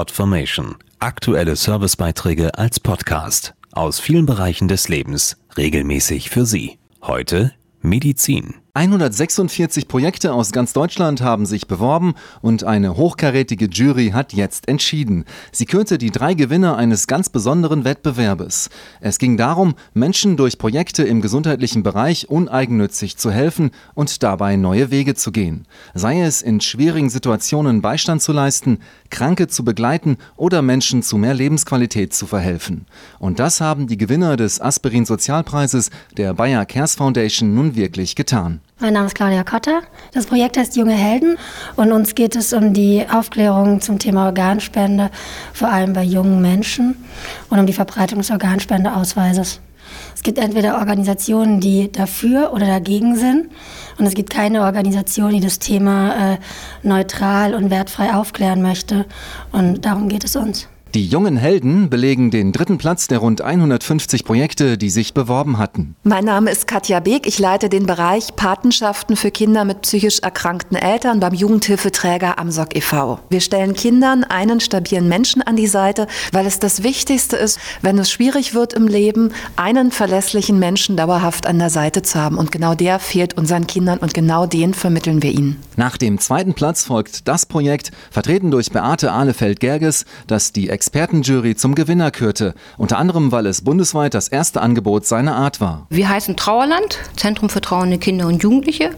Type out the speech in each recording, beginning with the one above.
Podformation. Aktuelle Servicebeiträge als Podcast aus vielen Bereichen des Lebens regelmäßig für Sie. Heute Medizin. 146 Projekte aus ganz Deutschland haben sich beworben und eine hochkarätige Jury hat jetzt entschieden. Sie kürte die drei Gewinner eines ganz besonderen Wettbewerbes. Es ging darum, Menschen durch Projekte im gesundheitlichen Bereich uneigennützig zu helfen und dabei neue Wege zu gehen. Sei es in schwierigen Situationen Beistand zu leisten, Kranke zu begleiten oder Menschen zu mehr Lebensqualität zu verhelfen. Und das haben die Gewinner des Aspirin Sozialpreises der Bayer Cares Foundation nun wirklich getan. Mein Name ist Claudia Kotter. Das Projekt heißt Junge Helden und uns geht es um die Aufklärung zum Thema Organspende, vor allem bei jungen Menschen und um die Verbreitung des Organspendeausweises. Es gibt entweder Organisationen, die dafür oder dagegen sind und es gibt keine Organisation, die das Thema äh, neutral und wertfrei aufklären möchte und darum geht es uns. Die jungen Helden belegen den dritten Platz der rund 150 Projekte, die sich beworben hatten. Mein Name ist Katja Beek. Ich leite den Bereich Patenschaften für Kinder mit psychisch erkrankten Eltern beim Jugendhilfeträger Amsok e.V. Wir stellen Kindern einen stabilen Menschen an die Seite, weil es das Wichtigste ist, wenn es schwierig wird im Leben, einen verlässlichen Menschen dauerhaft an der Seite zu haben. Und genau der fehlt unseren Kindern und genau den vermitteln wir ihnen. Nach dem zweiten Platz folgt das Projekt, vertreten durch Beate Ahlefeld-Gerges, das die Expertenjury zum Gewinner kürte, unter anderem, weil es bundesweit das erste Angebot seiner Art war. Wir heißen Trauerland, Zentrum für trauernde Kinder und Jugendliche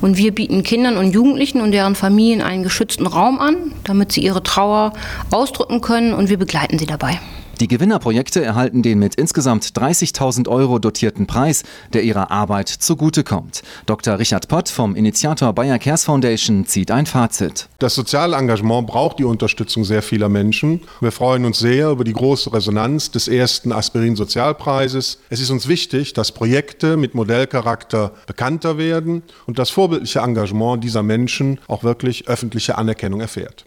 und wir bieten Kindern und Jugendlichen und deren Familien einen geschützten Raum an, damit sie ihre Trauer ausdrücken können und wir begleiten sie dabei. Die Gewinnerprojekte erhalten den mit insgesamt 30.000 Euro dotierten Preis, der ihrer Arbeit zugutekommt. Dr. Richard Pott vom Initiator Bayer Cares Foundation zieht ein Fazit. Das soziale Engagement braucht die Unterstützung sehr vieler Menschen. Wir freuen uns sehr über die große Resonanz des ersten Aspirin-Sozialpreises. Es ist uns wichtig, dass Projekte mit Modellcharakter bekannter werden und das vorbildliche Engagement dieser Menschen auch wirklich öffentliche Anerkennung erfährt.